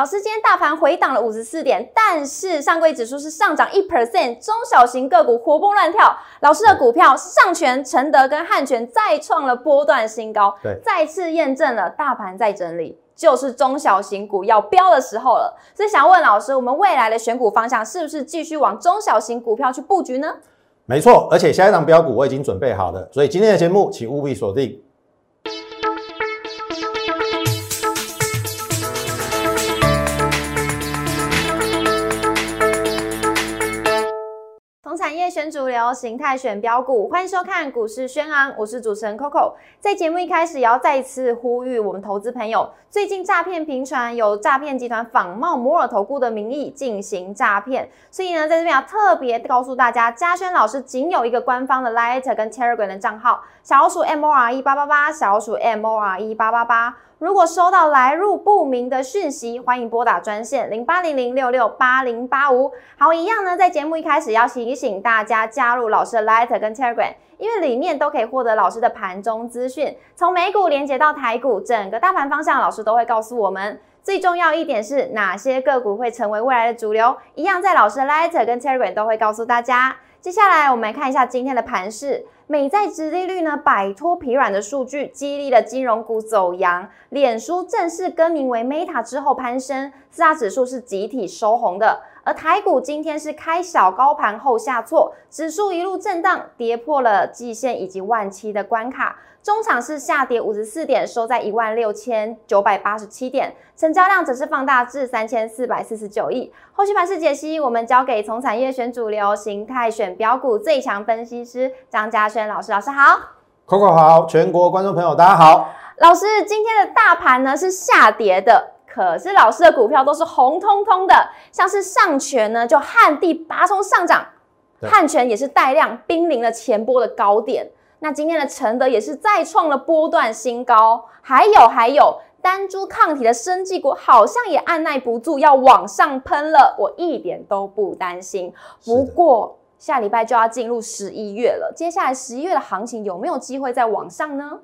老师，今天大盘回档了五十四点，但是上柜指数是上涨一 percent，中小型个股活蹦乱跳。老师的股票上权、承德跟汉权再创了波段新高，对，再次验证了大盘在整理，就是中小型股要飙的时候了。所以想问老师，我们未来的选股方向是不是继续往中小型股票去布局呢？没错，而且下一档标股我已经准备好了，所以今天的节目请务必锁定。选主流，形态选标股，欢迎收看股市轩昂，我是主持人 Coco。在节目一开始，也要再一次呼吁我们投资朋友，最近诈骗频传，有诈骗集团仿冒摩尔投顾的名义进行诈骗，所以呢，在这边要特别告诉大家，嘉轩老师仅有一个官方的 Light 跟 Telegram 的账号，小老鼠 M O R E 八八八，小老鼠 M O R E 八八八。如果收到来入不明的讯息，欢迎拨打专线零八零零六六八零八五。好，一样呢，在节目一开始要提醒大家加入老师的 Light 跟 Telegram，因为里面都可以获得老师的盘中资讯，从美股连接到台股，整个大盘方向老师都会告诉我们。最重要一点是哪些个股会成为未来的主流，一样在老师的 Light 跟 Telegram 都会告诉大家。接下来我们来看一下今天的盘势。美债殖利率呢摆脱疲软的数据，激励了金融股走阳。脸书正式更名为 Meta 之后攀升，四大指数是集体收红的。而台股今天是开小高盘后下挫，指数一路震荡，跌破了季线以及万七的关卡。中场是下跌五十四点，收在一万六千九百八十七点，成交量则是放大至三千四百四十九亿。后续盘势解析，我们交给从产业选主流、形态选标股最强分析师张嘉轩老师。老师好，Coco 好，全国观众朋友大家好。老师，今天的大盘呢是下跌的，可是老师的股票都是红彤彤的，像是上权呢就旱地拔葱上涨，汉权也是带量濒临了前波的高点。那今天的承德也是再创了波段新高，还有还有单株抗体的生技股好像也按耐不住要往上喷了，我一点都不担心。不过下礼拜就要进入十一月了，接下来十一月的行情有没有机会再往上呢？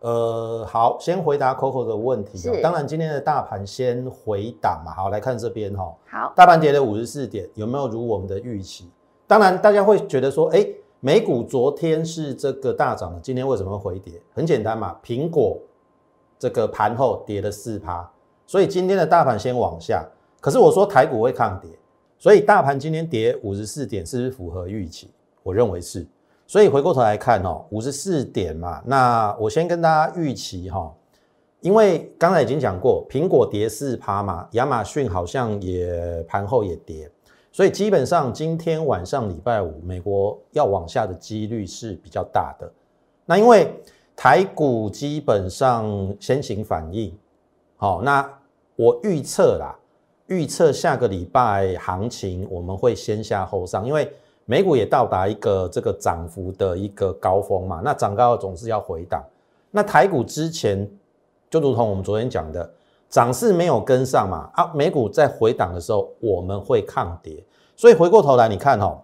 呃，好，先回答 Coco 的问题。当然，今天的大盘先回档嘛。好，来看这边哈。好，大盘跌了五十四点，有没有如我们的预期？当然，大家会觉得说，哎。美股昨天是这个大涨的，今天为什么会回跌？很简单嘛，苹果这个盘后跌了四趴，所以今天的大盘先往下。可是我说台股会抗跌，所以大盘今天跌五十四点，是不是符合预期？我认为是。所以回过头来看哦，五十四点嘛，那我先跟大家预期哈，因为刚才已经讲过，苹果跌四趴嘛，亚马逊好像也盘后也跌。所以基本上今天晚上礼拜五，美国要往下的几率是比较大的。那因为台股基本上先行反应，好，那我预测啦，预测下个礼拜行情我们会先下后上，因为美股也到达一个这个涨幅的一个高峰嘛，那涨高总是要回档。那台股之前就如同我们昨天讲的。涨势没有跟上嘛？啊，美股在回档的时候，我们会抗跌。所以回过头来，你看哦，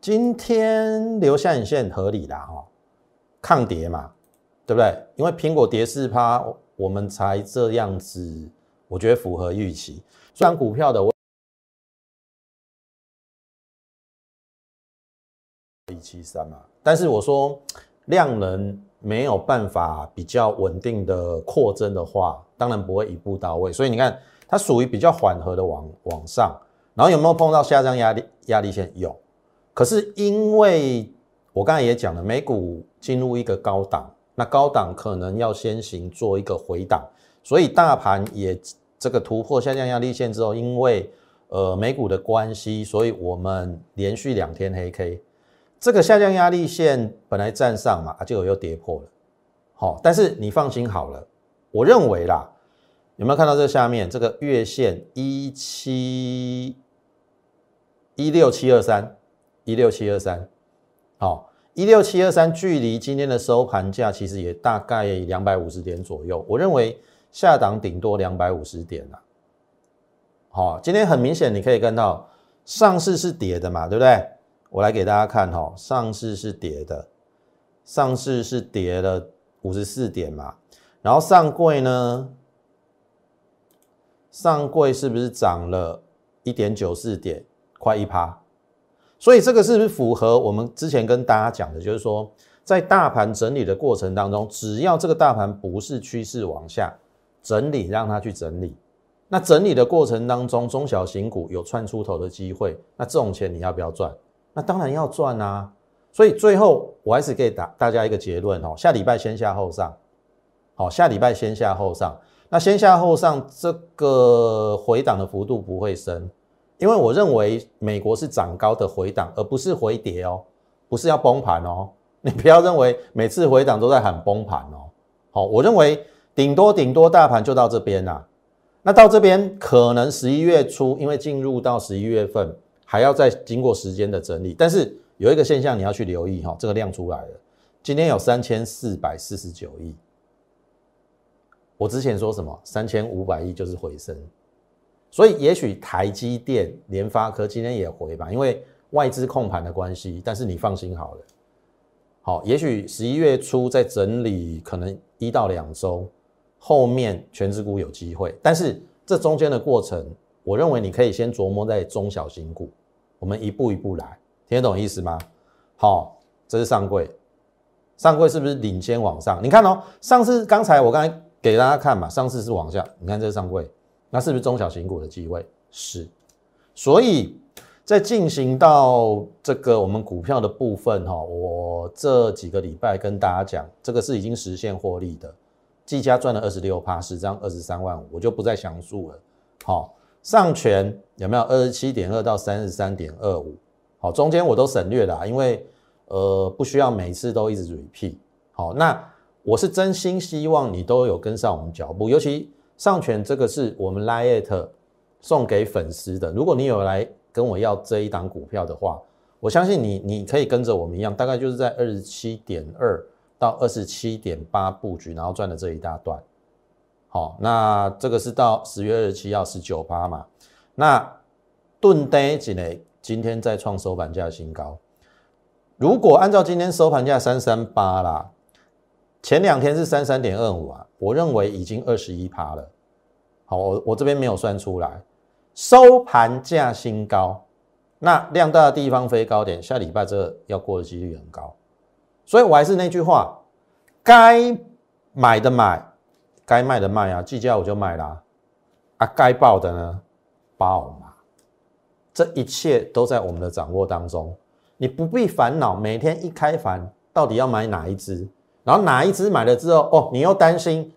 今天留下影线合理啦，哈，抗跌嘛，对不对？因为苹果跌四趴，我们才这样子，我觉得符合预期。虽然股票的我一七三嘛，但是我说量能。没有办法比较稳定的扩增的话，当然不会一步到位。所以你看，它属于比较缓和的往往上，然后有没有碰到下降压力压力线？有。可是因为我刚才也讲了，美股进入一个高档，那高档可能要先行做一个回档，所以大盘也这个突破下降压力线之后，因为呃美股的关系，所以我们连续两天黑 K。这个下降压力线本来站上嘛，结果又跌破了，好，但是你放心好了，我认为啦，有没有看到这下面这个月线一七一六七二三一六七二三，好，一六七二三距离今天的收盘价其实也大概两百五十点左右，我认为下档顶多两百五十点啦，好，今天很明显你可以看到上市是跌的嘛，对不对？我来给大家看哈，上市是跌的，上市是跌了五十四点嘛，然后上柜呢，上柜是不是涨了一点九四点，快一趴？所以这个是不是符合我们之前跟大家讲的，就是说，在大盘整理的过程当中，只要这个大盘不是趋势往下整理，让它去整理，那整理的过程当中，中小型股有窜出头的机会，那这种钱你要不要赚？那当然要赚啊！所以最后我还是给大大家一个结论哦，下礼拜先下后上，好，下礼拜先下后上，那先下后上这个回档的幅度不会深。因为我认为美国是涨高的回档，而不是回跌哦，不是要崩盘哦。你不要认为每次回档都在喊崩盘哦。好，我认为顶多顶多大盘就到这边啦。那到这边可能十一月初，因为进入到十一月份，还要再经过时间的整理。但是有一个现象你要去留意哈，这个量出来了，今天有三千四百四十九亿。我之前说什么？三千五百亿就是回升。所以也许台积电、联发科今天也回吧，因为外资控盘的关系。但是你放心好了，好，也许十一月初在整理，可能一到两周，后面全指股有机会。但是这中间的过程，我认为你可以先琢磨在中小型股，我们一步一步来，听得懂意思吗？好，这是上柜，上柜是不是领先往上？你看哦，上次刚才我刚才给大家看嘛，上次是往下，你看这是上柜。那是不是中小型股的机会？是，所以在进行到这个我们股票的部分哈，我这几个礼拜跟大家讲，这个是已经实现获利的，技嘉赚了二十六趴，十张二十三万五，我就不再详述了。好，上权有没有二十七点二到三十三点二五？好，中间我都省略了，因为呃不需要每次都一直 repeat。好，那我是真心希望你都有跟上我们脚步，尤其。上权这个是我们 Lite 送给粉丝的。如果你有来跟我要这一档股票的话，我相信你你可以跟着我们一样，大概就是在二十七点二到二十七点八布局，然后赚的这一大段。好，那这个是到十月二十七号十九八嘛？那盾呆几呢？今天再创收盘价新高。如果按照今天收盘价三三八啦。前两天是三三点二五啊，我认为已经二十一趴了。好，我我这边没有算出来，收盘价新高，那量大的地方飞高点，下礼拜这个要过的几率很高。所以我还是那句话，该买的买，该卖的卖啊，计价我就卖啦。啊，该报的呢，报嘛。这一切都在我们的掌握当中，你不必烦恼，每天一开盘到底要买哪一只。然后哪一只买了之后，哦，你又担心，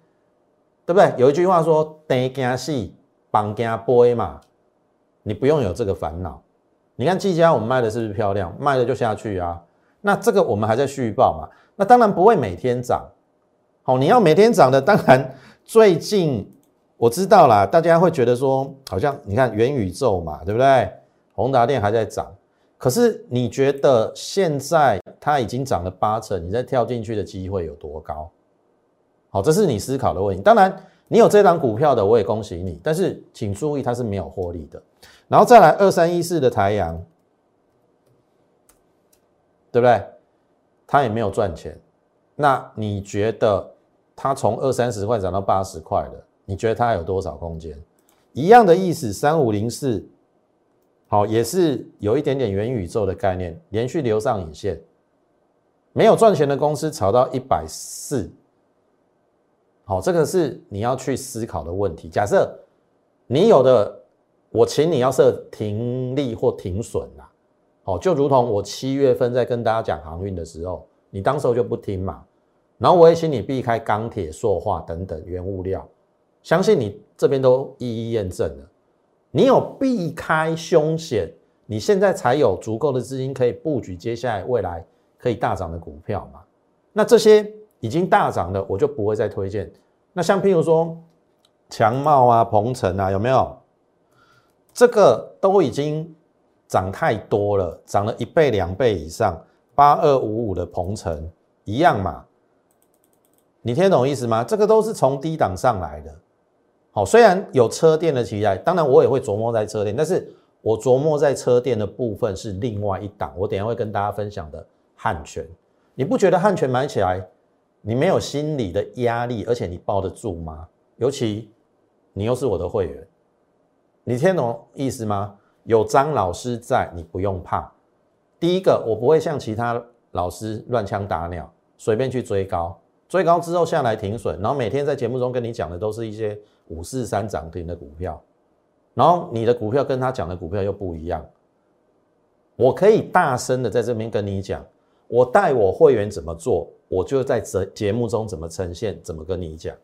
对不对？有一句话说“等惊死，绑惊波”嘛，你不用有这个烦恼。你看技嘉我们卖的是不是漂亮？卖了就下去啊。那这个我们还在续报嘛？那当然不会每天涨。好，你要每天涨的，当然最近 我知道啦，大家会觉得说，好像你看元宇宙嘛，对不对？宏达电还在涨。可是你觉得现在它已经涨了八成，你再跳进去的机会有多高？好，这是你思考的问题。当然，你有这张股票的，我也恭喜你。但是请注意，它是没有获利的。然后再来二三一四的台阳，对不对？它也没有赚钱。那你觉得它从二三十块涨到八十块了？你觉得它有多少空间？一样的意思，三五零四。好，也是有一点点元宇宙的概念，连续流上影线，没有赚钱的公司炒到一百四，好，这个是你要去思考的问题。假设你有的，我请你要设停利或停损啦，好，就如同我七月份在跟大家讲航运的时候，你当时候就不听嘛，然后我也请你避开钢铁、塑化等等原物料，相信你这边都一一验证了。你有避开凶险，你现在才有足够的资金可以布局接下来未来可以大涨的股票嘛？那这些已经大涨的，我就不会再推荐。那像譬如说强茂啊、鹏程啊，有没有？这个都已经涨太多了，涨了一倍、两倍以上。八二五五的鹏程一样嘛？你听懂意思吗？这个都是从低档上来的。好，虽然有车店的期待，当然我也会琢磨在车店，但是我琢磨在车店的部分是另外一档，我等下会跟大家分享的汉权。你不觉得汉权买起来你没有心理的压力，而且你抱得住吗？尤其你又是我的会员，你听懂意思吗？有张老师在，你不用怕。第一个，我不会像其他老师乱枪打鸟，随便去追高，追高之后下来停损，然后每天在节目中跟你讲的都是一些五四三涨停的股票，然后你的股票跟他讲的股票又不一样。我可以大声的在这边跟你讲，我带我会员怎么做，我就在这节目中怎么呈现，怎么跟你讲，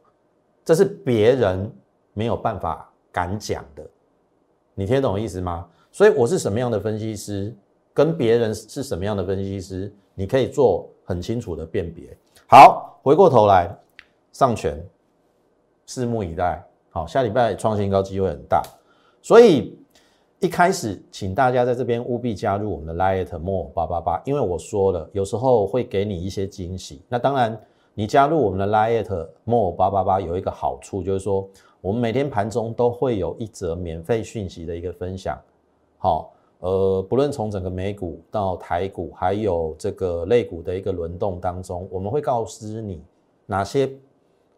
这是别人没有办法敢讲的。你听懂意思吗？所以我是什么样的分析师，跟别人是什么样的分析师，你可以做很清楚的辨别。好，回过头来上权，拭目以待。好，下礼拜创新高机会很大，所以一开始请大家在这边务必加入我们的 Light More 八八八，因为我说了，有时候会给你一些惊喜。那当然，你加入我们的 Light More 八八八有一个好处，就是说。我们每天盘中都会有一则免费讯息的一个分享，好，呃，不论从整个美股到台股，还有这个类股的一个轮动当中，我们会告知你哪些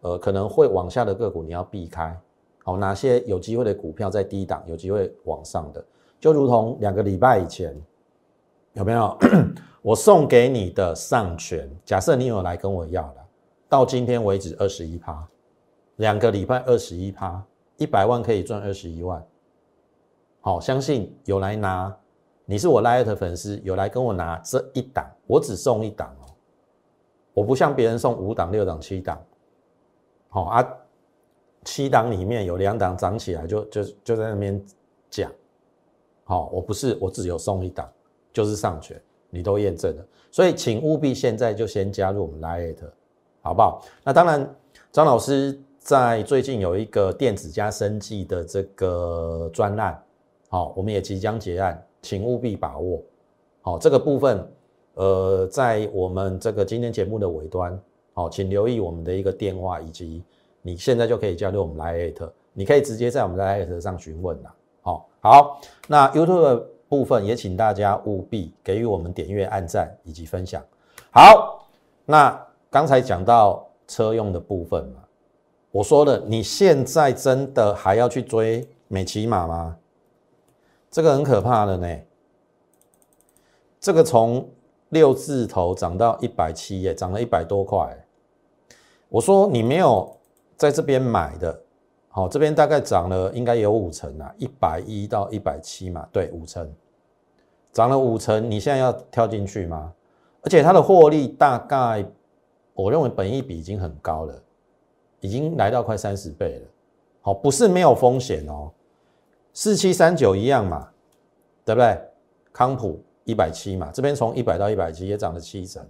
呃可能会往下的个股你要避开，好，哪些有机会的股票在低档有机会往上的，就如同两个礼拜以前有没有我送给你的上权？假设你有来跟我要的，到今天为止二十一趴。两个礼拜二十一趴，一百万可以赚二十一万。好，相信有来拿，你是我 l i t 粉丝，有来跟我拿这一档，我只送一档哦，我不像别人送五档、六档、七档。好啊，七档里面有两档涨起来，就就就在那边讲。好，我不是，我只有送一档，就是上权，你都验证了，所以请务必现在就先加入我们 l i t 好不好？那当然，张老师。在最近有一个电子加生技的这个专案，好，我们也即将结案，请务必把握。好，这个部分，呃，在我们这个今天节目的尾端，好，请留意我们的一个电话，以及你现在就可以加入我们 Lite，你可以直接在我们的 Lite 上询问啦。好，好，那 YouTube 的部分也请大家务必给予我们点阅、按赞以及分享。好，那刚才讲到车用的部分嘛。我说了，你现在真的还要去追美骑马吗？这个很可怕的呢。这个从六字头涨到一百七耶，涨了一百多块。我说你没有在这边买的，好，这边大概涨了应该有五成啊，一百一到一百七嘛，对，五成，涨了五成，你现在要跳进去吗？而且它的获利大概，我认为本益比已经很高了。已经来到快三十倍了，好，不是没有风险哦，四七三九一样嘛，对不对？康普一百七嘛，这边从一百到一百七也涨了七成，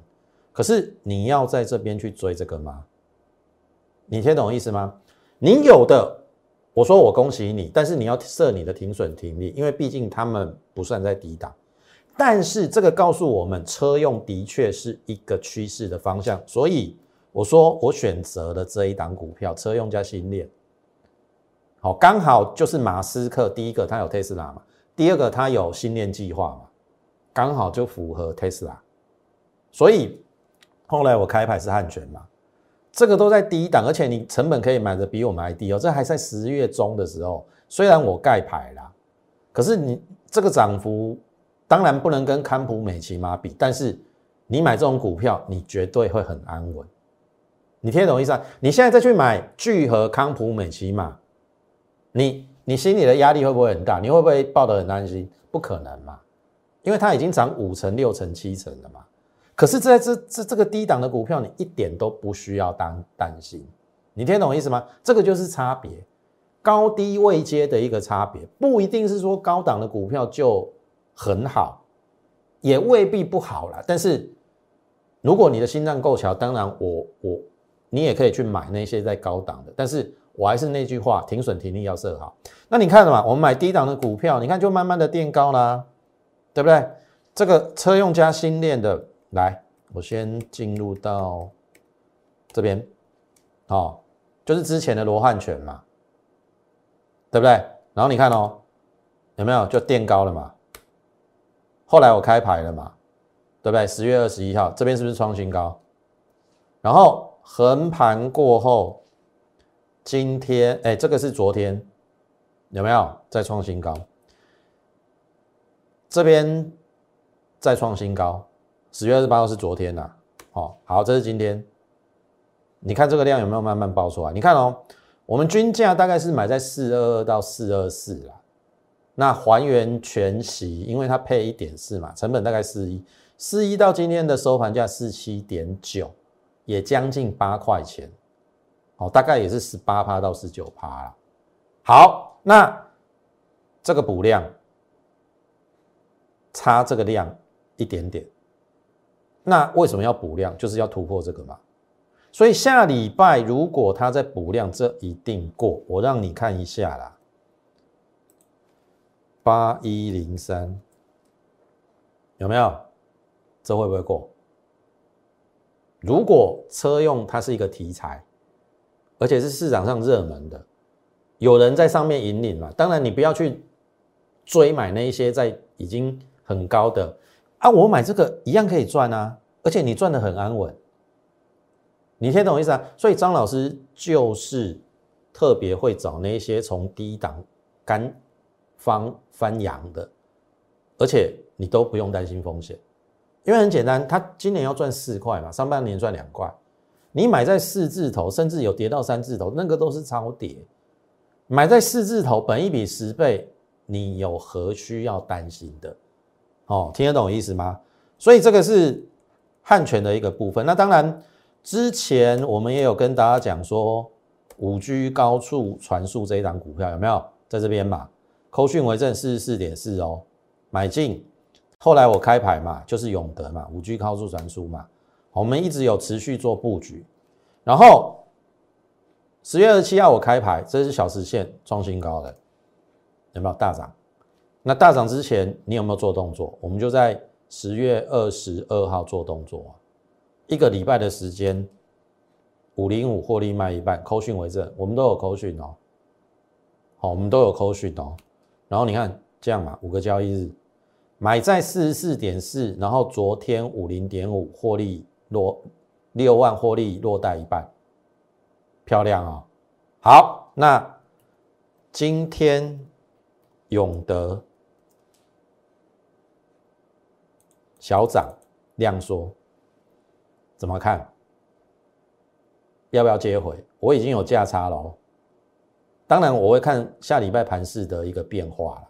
可是你要在这边去追这个吗？你听懂意思吗？你有的，我说我恭喜你，但是你要设你的停损停利，因为毕竟他们不算在低档，但是这个告诉我们，车用的确是一个趋势的方向，所以。我说我选择的这一档股票，车用加新链，好，刚好就是马斯克第一个他有特斯拉嘛，第二个他有新链计划嘛，刚好就符合特斯拉，所以后来我开牌是汉权嘛，这个都在低档，而且你成本可以买的比我们还低哦，这还在十月中的时候，虽然我盖牌啦，可是你这个涨幅当然不能跟康普美奇玛比，但是你买这种股票，你绝对会很安稳。你听得懂意思啊？你现在再去买聚合、康普、美奇玛，你你心里的压力会不会很大？你会不会抱得很担心？不可能嘛，因为它已经涨五成、六成、七成了嘛。可是在这这这个低档的股票，你一点都不需要担担心。你听懂意思吗？这个就是差别，高低位阶的一个差别，不一定是说高档的股票就很好，也未必不好啦。但是如果你的心脏够强，当然我我。你也可以去买那些在高档的，但是我还是那句话，停损停利要设好。那你看了嘛？我们买低档的股票，你看就慢慢的垫高啦，对不对？这个车用加新链的，来，我先进入到这边，好，就是之前的罗汉拳嘛，对不对？然后你看哦，有没有就垫高了嘛？后来我开牌了嘛，对不对？十月二十一号，这边是不是创新高？然后。横盘过后，今天哎，这个是昨天，有没有再创新高？这边再创新高，十月二十八号是昨天呐，好，好，这是今天。你看这个量有没有慢慢爆出来？你看哦，我们均价大概是买在四二二到四二四啦。那还原全息，因为它配一点四嘛，成本大概四一，四一到今天的收盘价四七点九，也将近八块钱，好，大概也是十八趴到十九趴啦。好，那这个补量差这个量一点点，那为什么要补量？就是要突破这个嘛。所以下礼拜如果它在补量，这一定过。我让你看一下啦。八一零三有没有？这会不会过？如果车用它是一个题材，而且是市场上热门的，有人在上面引领嘛？当然你不要去追买那一些在已经很高的啊，我买这个一样可以赚啊，而且你赚的很安稳。你听懂意思啊？所以张老师就是特别会找那些从低档干。方翻阳的，而且你都不用担心风险，因为很简单，他今年要赚四块嘛，上半年赚两块，你买在四字头，甚至有跌到三字头，那个都是超跌。买在四字头，本一比十倍，你有何需要担心的？哦，听得懂意思吗？所以这个是汉权的一个部分。那当然，之前我们也有跟大家讲说，五 G 高速传输这一档股票有没有在这边嘛？扣讯为正四十四点四哦，买进。后来我开牌嘛，就是永德嘛，五 G 高速传输嘛，我们一直有持续做布局。然后十月二十七号我开牌，这是小时线创新高的，有没有大涨？那大涨之前你有没有做动作？我们就在十月二十二号做动作，一个礼拜的时间，五零五获利卖一半，扣讯为正，我们都有扣讯哦。好，我们都有扣讯哦。然后你看这样嘛，五个交易日买在四十四点四，然后昨天五零点五获利落六万获利落袋一半，漂亮啊！好，那今天永德小涨量缩，怎么看？要不要接回？我已经有价差了。当然，我会看下礼拜盘势的一个变化了。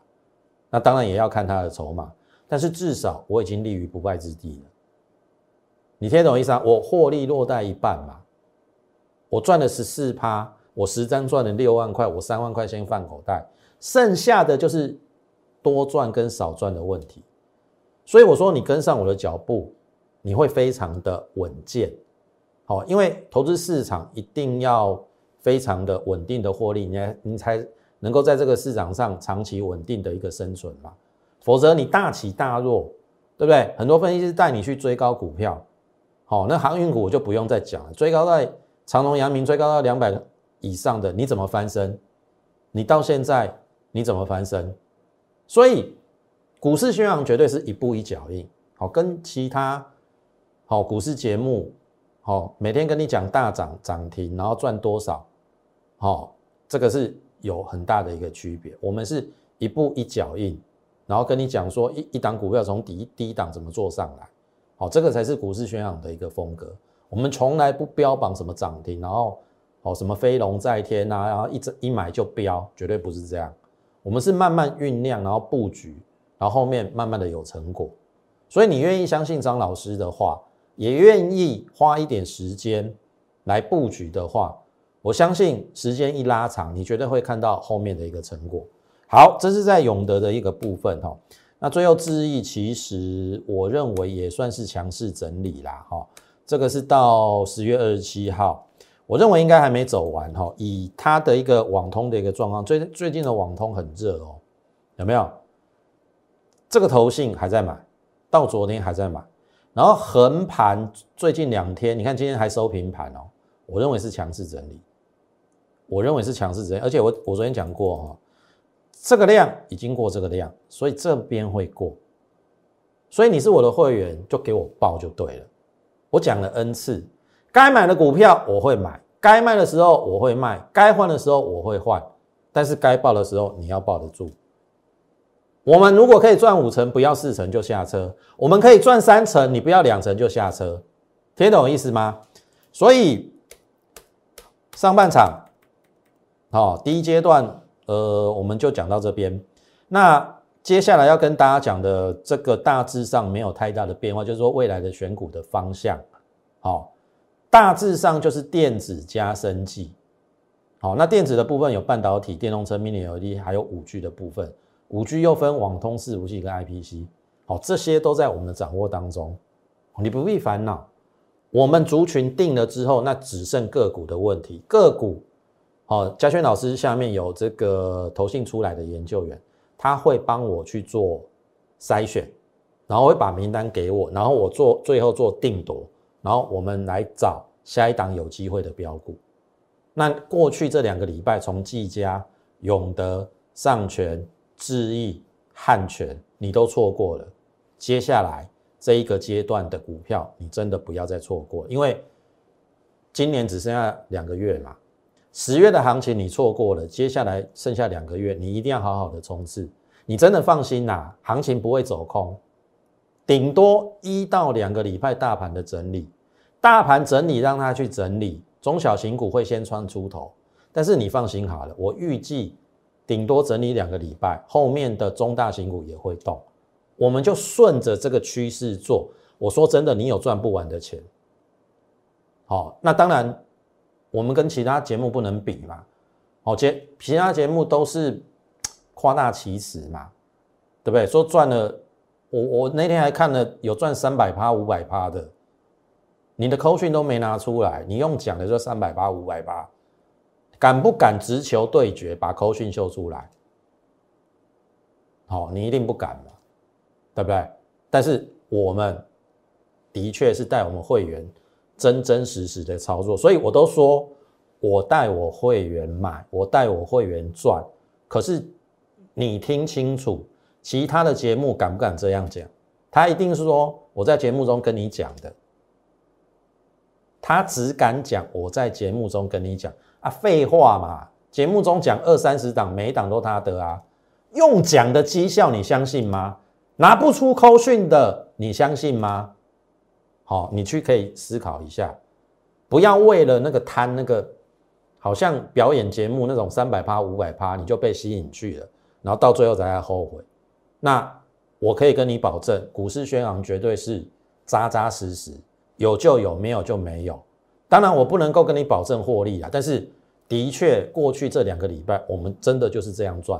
那当然也要看它的筹码，但是至少我已经立于不败之地了。你听懂意思啊？我获利落袋一半嘛，我赚了十四趴，我十张赚了六万块，我三万块先放口袋，剩下的就是多赚跟少赚的问题。所以我说，你跟上我的脚步，你会非常的稳健。好，因为投资市场一定要。非常的稳定的获利，你你才能够在这个市场上长期稳定的一个生存嘛，否则你大起大落，对不对？很多分析师带你去追高股票，好，那航运股我就不用再讲了，追高在长隆、阳明，追高到两百以上的，你怎么翻身？你到现在你怎么翻身？所以股市宣扬绝对是一步一脚印，好，跟其他好股市节目，好，每天跟你讲大涨涨停，然后赚多少。好，这个是有很大的一个区别。我们是一步一脚印，然后跟你讲说一一档股票从底低档怎么做上来。好，这个才是股市宣扬的一个风格。我们从来不标榜什么涨停，然后哦什么飞龙在天啊，然后一一买就标，绝对不是这样。我们是慢慢酝酿，然后布局，然后后面慢慢的有成果。所以你愿意相信张老师的话，也愿意花一点时间来布局的话。我相信时间一拉长，你绝对会看到后面的一个成果。好，这是在永德的一个部分哈。那最后智毅，其实我认为也算是强势整理啦哈。这个是到十月二十七号，我认为应该还没走完哈。以它的一个网通的一个状况，最最近的网通很热哦，有没有？这个投信还在买，到昨天还在买，然后横盘最近两天，你看今天还收平盘哦，我认为是强势整理。我认为是强势整理，而且我我昨天讲过哈，这个量已经过这个量，所以这边会过，所以你是我的会员就给我报就对了。我讲了 n 次，该买的股票我会买，该卖的时候我会卖，该换的时候我会换，但是该报的时候你要报得住。我们如果可以赚五成，不要四成就下车；我们可以赚三成，你不要两成就下车，听懂意思吗？所以上半场，好，第一阶段，呃，我们就讲到这边。那接下来要跟大家讲的这个大致上没有太大的变化，就是说未来的选股的方向，好，大致上就是电子加生技。好，那电子的部分有半导体、电动车、Mini LED，还有五 G 的部分。五 G 又分网通、伺服器跟 IPC，好，这些都在我们的掌握当中，你不必烦恼。我们族群定了之后，那只剩个股的问题。个股，好，嘉轩老师下面有这个投信出来的研究员，他会帮我去做筛选，然后会把名单给我，然后我做最后做定夺，然后我们来找下一档有机会的标股。那过去这两个礼拜，从技嘉、永德、上权。智毅、汉权，你都错过了。接下来这一个阶段的股票，你真的不要再错过，因为今年只剩下两个月嘛。十月的行情你错过了，接下来剩下两个月，你一定要好好的冲刺。你真的放心呐，行情不会走空，顶多一到两个礼拜大盘的整理，大盘整理让它去整理，中小型股会先穿出头。但是你放心好了，我预计。顶多整理两个礼拜，后面的中大型股也会动，我们就顺着这个趋势做。我说真的，你有赚不完的钱。好，那当然，我们跟其他节目不能比嘛。好，节其他节目都是 夸大其词嘛，对不对？说赚了，我我那天还看了有赚三百趴、五百趴的，你的扣讯都没拿出来，你用讲的就三百八、五百八。敢不敢直球对决，把口讯秀出来？好，你一定不敢嘛，对不对？但是我们的确是带我们会员真真实实的操作，所以我都说我带我会员买，我带我会员赚。可是你听清楚，其他的节目敢不敢这样讲？他一定是说我在节目中跟你讲的，他只敢讲我在节目中跟你讲。啊，废话嘛！节目中讲二三十档，每一档都他得啊。用讲的绩效，你相信吗？拿不出扣讯的，你相信吗？好，你去可以思考一下，不要为了那个贪那个，好像表演节目那种三百趴、五百趴，你就被吸引去了，然后到最后才来后悔。那我可以跟你保证，股市宣昂绝对是扎扎实实，有就有，没有就没有。当然，我不能够跟你保证获利啊，但是。的确，过去这两个礼拜，我们真的就是这样赚。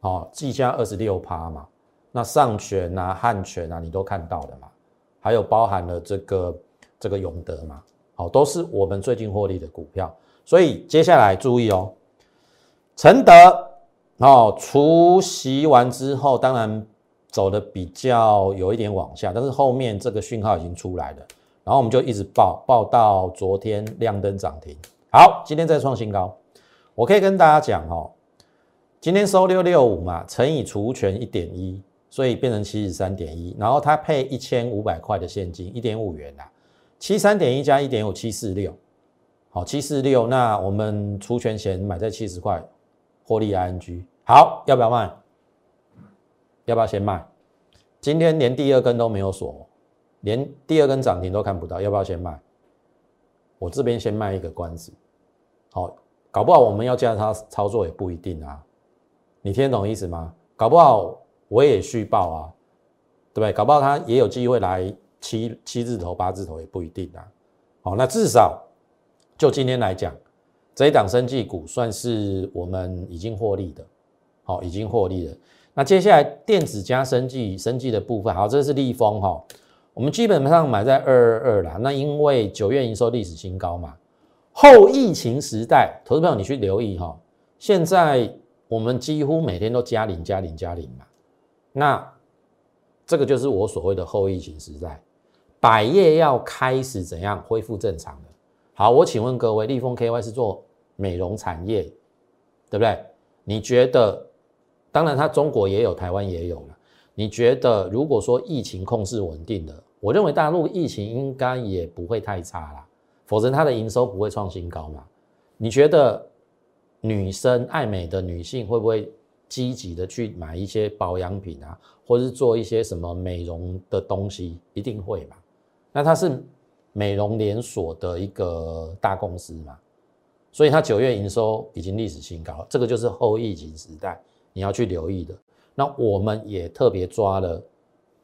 好，计价二十六趴嘛，那上权啊、汉权啊，你都看到了嘛？还有包含了这个这个永德嘛，好，都是我们最近获利的股票。所以接下来注意哦，承德哦，除息完之后，当然走的比较有一点往下，但是后面这个讯号已经出来了，然后我们就一直报报到昨天亮灯涨停。好，今天再创新高，我可以跟大家讲哦，今天收六六五嘛，乘以除权一点一，所以变成七十三点一，然后它配一千五百块的现金，一点五元啦，七三点一加一点五七四六，好，七四六，那我们除权前买在七十块，获利 ING，好，要不要卖？要不要先卖？今天连第二根都没有锁，连第二根涨停都看不到，要不要先卖？我这边先卖一个关子。好，搞不好我们要加他操作也不一定啊，你听懂意思吗？搞不好我也续报啊，对不对？搞不好他也有机会来七七字头八字头也不一定啊。好，那至少就今天来讲，这一档生技股算是我们已经获利的，好，已经获利了。那接下来电子加生技生技的部分，好，这是立丰哈，我们基本上买在二二二啦。那因为九月营收历史新高嘛。后疫情时代，投资朋友你去留意哈，现在我们几乎每天都加零、加零、加零嘛。那这个就是我所谓的后疫情时代，百业要开始怎样恢复正常了？好，我请问各位，立丰 KY 是做美容产业，对不对？你觉得？当然，它中国也有，台湾也有了。你觉得，如果说疫情控制稳定的，我认为大陆疫情应该也不会太差啦。否则它的营收不会创新高嘛？你觉得女生爱美的女性会不会积极的去买一些保养品啊，或是做一些什么美容的东西？一定会吧？那它是美容连锁的一个大公司嘛，所以它九月营收已经历史新高，这个就是后疫情时代你要去留意的。那我们也特别抓了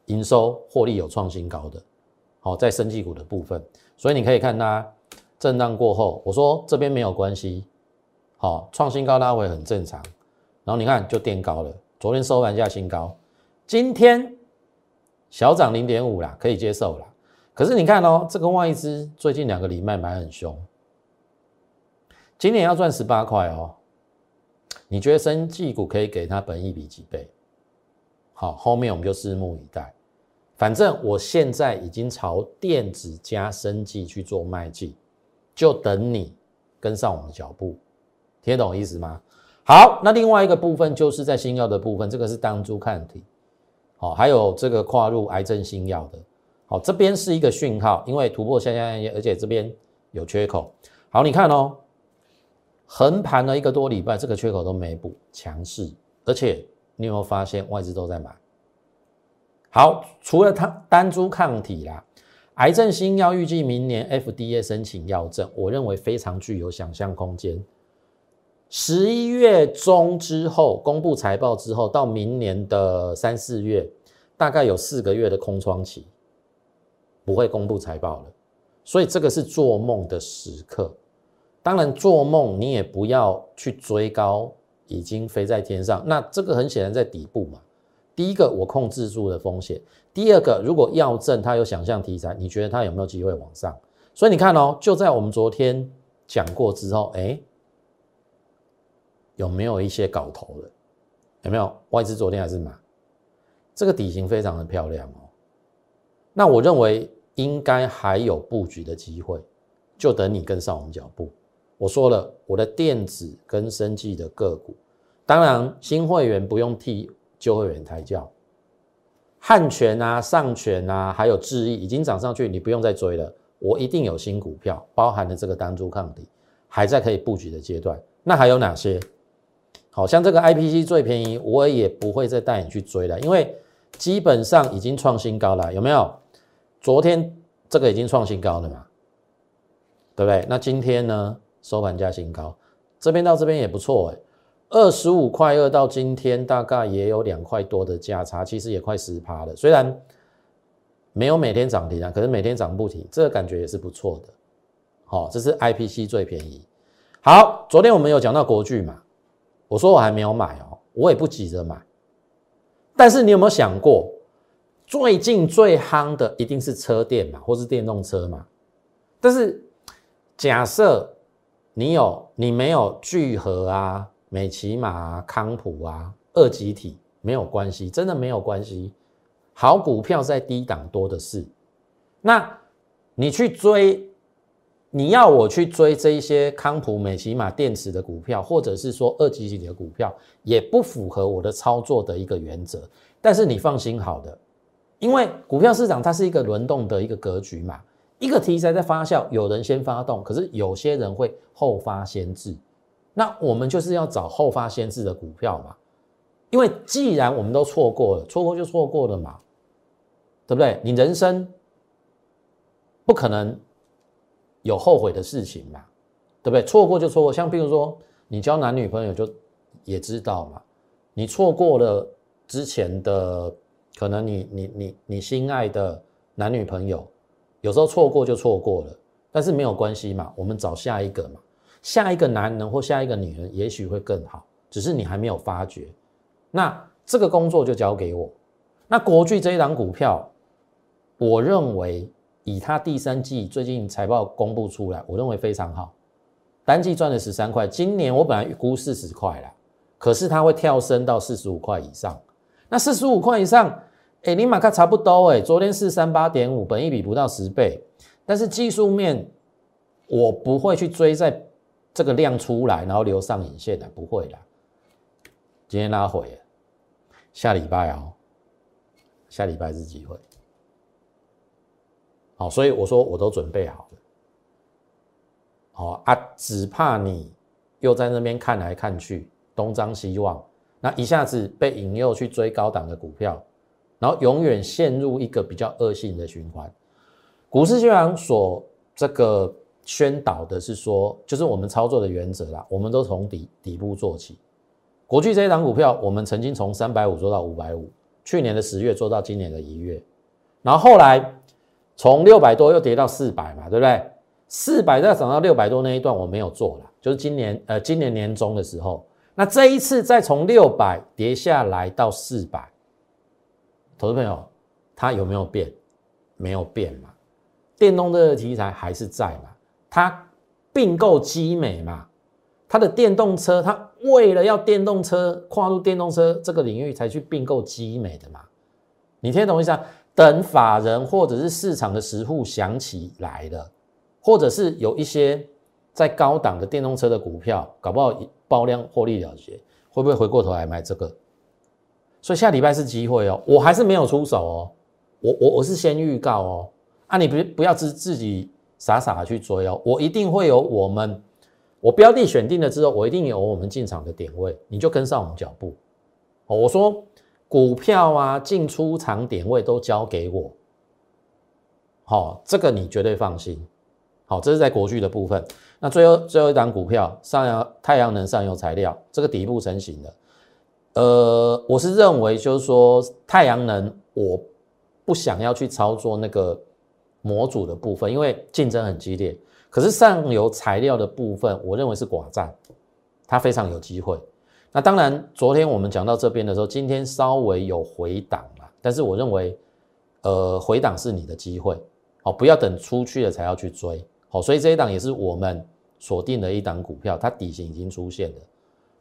营收获利有创新高的，好，在生技股的部分，所以你可以看它震荡过后，我说这边没有关系。好，创新高拉回很正常，然后你看就垫高了，昨天收盘价新高，今天小涨零点五啦，可以接受啦。可是你看哦，这个外资最近两个礼拜买很凶，今年要赚十八块哦，你觉得生技股可以给它本一比几倍？好，后面我们就拭目以待。反正我现在已经朝电子加生技去做迈进，就等你跟上我们的脚步。听得懂意思吗？好，那另外一个部分就是在新药的部分，这个是当初看题，好，还有这个跨入癌症新药的，好，这边是一个讯号，因为突破下下而且这边有缺口。好，你看哦，横盘了一个多礼拜，这个缺口都没补，强势，而且你有没有发现外资都在买？好，除了它单株抗体啦，癌症新药预计明年 FDA 申请药证，我认为非常具有想象空间。十一月中之后公布财报之后，到明年的三四月，大概有四个月的空窗期，不会公布财报了。所以这个是做梦的时刻。当然，做梦你也不要去追高，已经飞在天上。那这个很显然在底部嘛。第一个，我控制住了风险；第二个，如果药证它有想象题材，你觉得它有没有机会往上？所以你看哦，就在我们昨天讲过之后，哎。有没有一些搞头的？有没有外资昨天还是买？这个底型非常的漂亮哦。那我认为应该还有布局的机会，就等你跟上我们脚步。我说了，我的电子跟生技的个股，当然新会员不用替旧会员抬轿。汉泉啊、上泉啊，还有智毅已经涨上去，你不用再追了。我一定有新股票，包含了这个单株抗体，还在可以布局的阶段。那还有哪些？好像这个 IPC 最便宜，我也不会再带你去追了，因为基本上已经创新高了，有没有？昨天这个已经创新高了嘛，对不对？那今天呢，收盘价新高，这边到这边也不错哎，二十五块二到今天大概也有两块多的价差，其实也快十趴了。虽然没有每天涨停啊，可是每天涨不停，这个感觉也是不错的。好，这是 IPC 最便宜。好，昨天我们有讲到国巨嘛？我说我还没有买哦，我也不急着买。但是你有没有想过，最近最夯的一定是车电嘛，或是电动车嘛？但是假设你有，你没有聚合啊、美骑马啊、康普啊、二级体，没有关系，真的没有关系。好股票在低档多的是，那你去追。你要我去追这一些康普、美骑马电池的股票，或者是说二级体的股票，也不符合我的操作的一个原则。但是你放心好的，因为股票市场它是一个轮动的一个格局嘛，一个题材在发酵，有人先发动，可是有些人会后发先至。那我们就是要找后发先至的股票嘛，因为既然我们都错过了，错过就错过了嘛，对不对？你人生不可能。有后悔的事情嘛，对不对？错过就错过，像比如说你交男女朋友就也知道嘛，你错过了之前的可能你你你你心爱的男女朋友，有时候错过就错过了，但是没有关系嘛，我们找下一个嘛，下一个男人或下一个女人也许会更好，只是你还没有发觉。那这个工作就交给我。那国巨这一档股票，我认为。以它第三季最近财报公布出来，我认为非常好，单季赚了十三块。今年我本来预估四十块啦，可是它会跳升到四十五块以上。那四十五块以上，哎，你马克差不多哎。昨天四三八点五，本一比不到十倍，但是技术面我不会去追在这个量出来，然后留上影线的，不会的。今天拉回，下礼拜哦，下礼拜是机会。好，所以我说我都准备好了。好啊，只怕你又在那边看来看去，东张西望，那一下子被引诱去追高档的股票，然后永远陷入一个比较恶性的循环。股市经常所这个宣导的是说，就是我们操作的原则啦，我们都从底底部做起。国巨这一档股票，我们曾经从三百五做到五百五，去年的十月做到今年的一月，然后后来从六百多又跌到四百嘛，对不对？四百再涨到六百多那一段我没有做了。就是今年，呃，今年年中的时候，那这一次再从六百跌下来到四百，投资朋友，它有没有变？没有变嘛？电动车的题材还是在嘛？它并购基美嘛？它的电动车，它为了要电动车跨入电动车这个领域才去并购基美的嘛？你听懂意思啊？等法人或者是市场的实户想起来了，或者是有一些。在高档的电动车的股票，搞不好爆量获利了结，会不会回过头来买这个？所以下礼拜是机会哦，我还是没有出手哦，我我我是先预告哦，啊你不不要自自己傻傻的去追哦，我一定会有我们我标的选定了之后，我一定有我们进场的点位，你就跟上我们脚步哦。我说股票啊进出场点位都交给我，好，这个你绝对放心。好，这是在国巨的部分。那最后最后一档股票上阳太阳能上游材料，这个底部成型的。呃，我是认为就是说太阳能，我不想要去操作那个模组的部分，因为竞争很激烈。可是上游材料的部分，我认为是寡占，它非常有机会。那当然，昨天我们讲到这边的时候，今天稍微有回档嘛，但是我认为，呃，回档是你的机会，哦，不要等出去了才要去追。好，所以这一档也是我们锁定的一档股票，它底型已经出现了。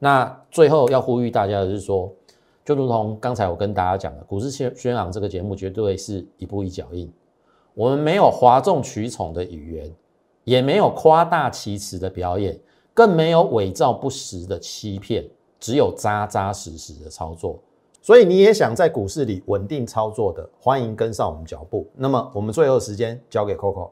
那最后要呼吁大家的是说，就如同刚才我跟大家讲的，股市宣宣昂这个节目绝对是一步一脚印，我们没有哗众取宠的语言，也没有夸大其词的表演，更没有伪造不实的欺骗，只有扎扎实实的操作。所以你也想在股市里稳定操作的，欢迎跟上我们脚步。那么我们最后时间交给 Coco。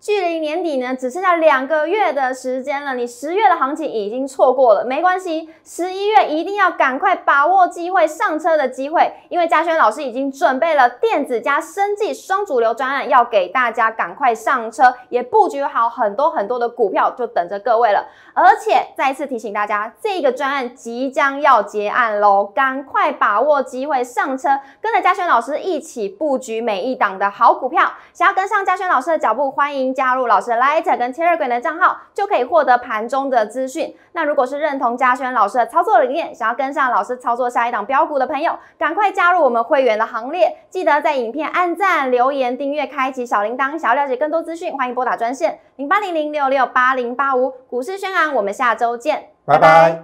距离年底呢，只剩下两个月的时间了。你十月的行情已经错过了，没关系，十一月一定要赶快把握机会上车的机会，因为嘉轩老师已经准备了电子加生技双主流专案，要给大家赶快上车，也布局好很多很多的股票，就等着各位了。而且再次提醒大家，这个专案即将要结案喽，赶快把握机会上车，跟着嘉轩老师一起布局每一档的好股票。想要跟上嘉轩老师的脚步，欢迎。加入老师的 Light 跟 Telegram 的账号，就可以获得盘中的资讯。那如果是认同嘉轩老师的操作理念，想要跟上老师操作下一档标股的朋友，赶快加入我们会员的行列。记得在影片按赞、留言、订阅、开启小铃铛。想要了解更多资讯，欢迎拨打专线零八零零六六八零八五。股市宣昂，我们下周见，拜拜。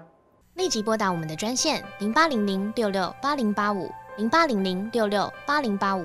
立即拨打我们的专线零八零零六六八零八五零八零零六六八零八五。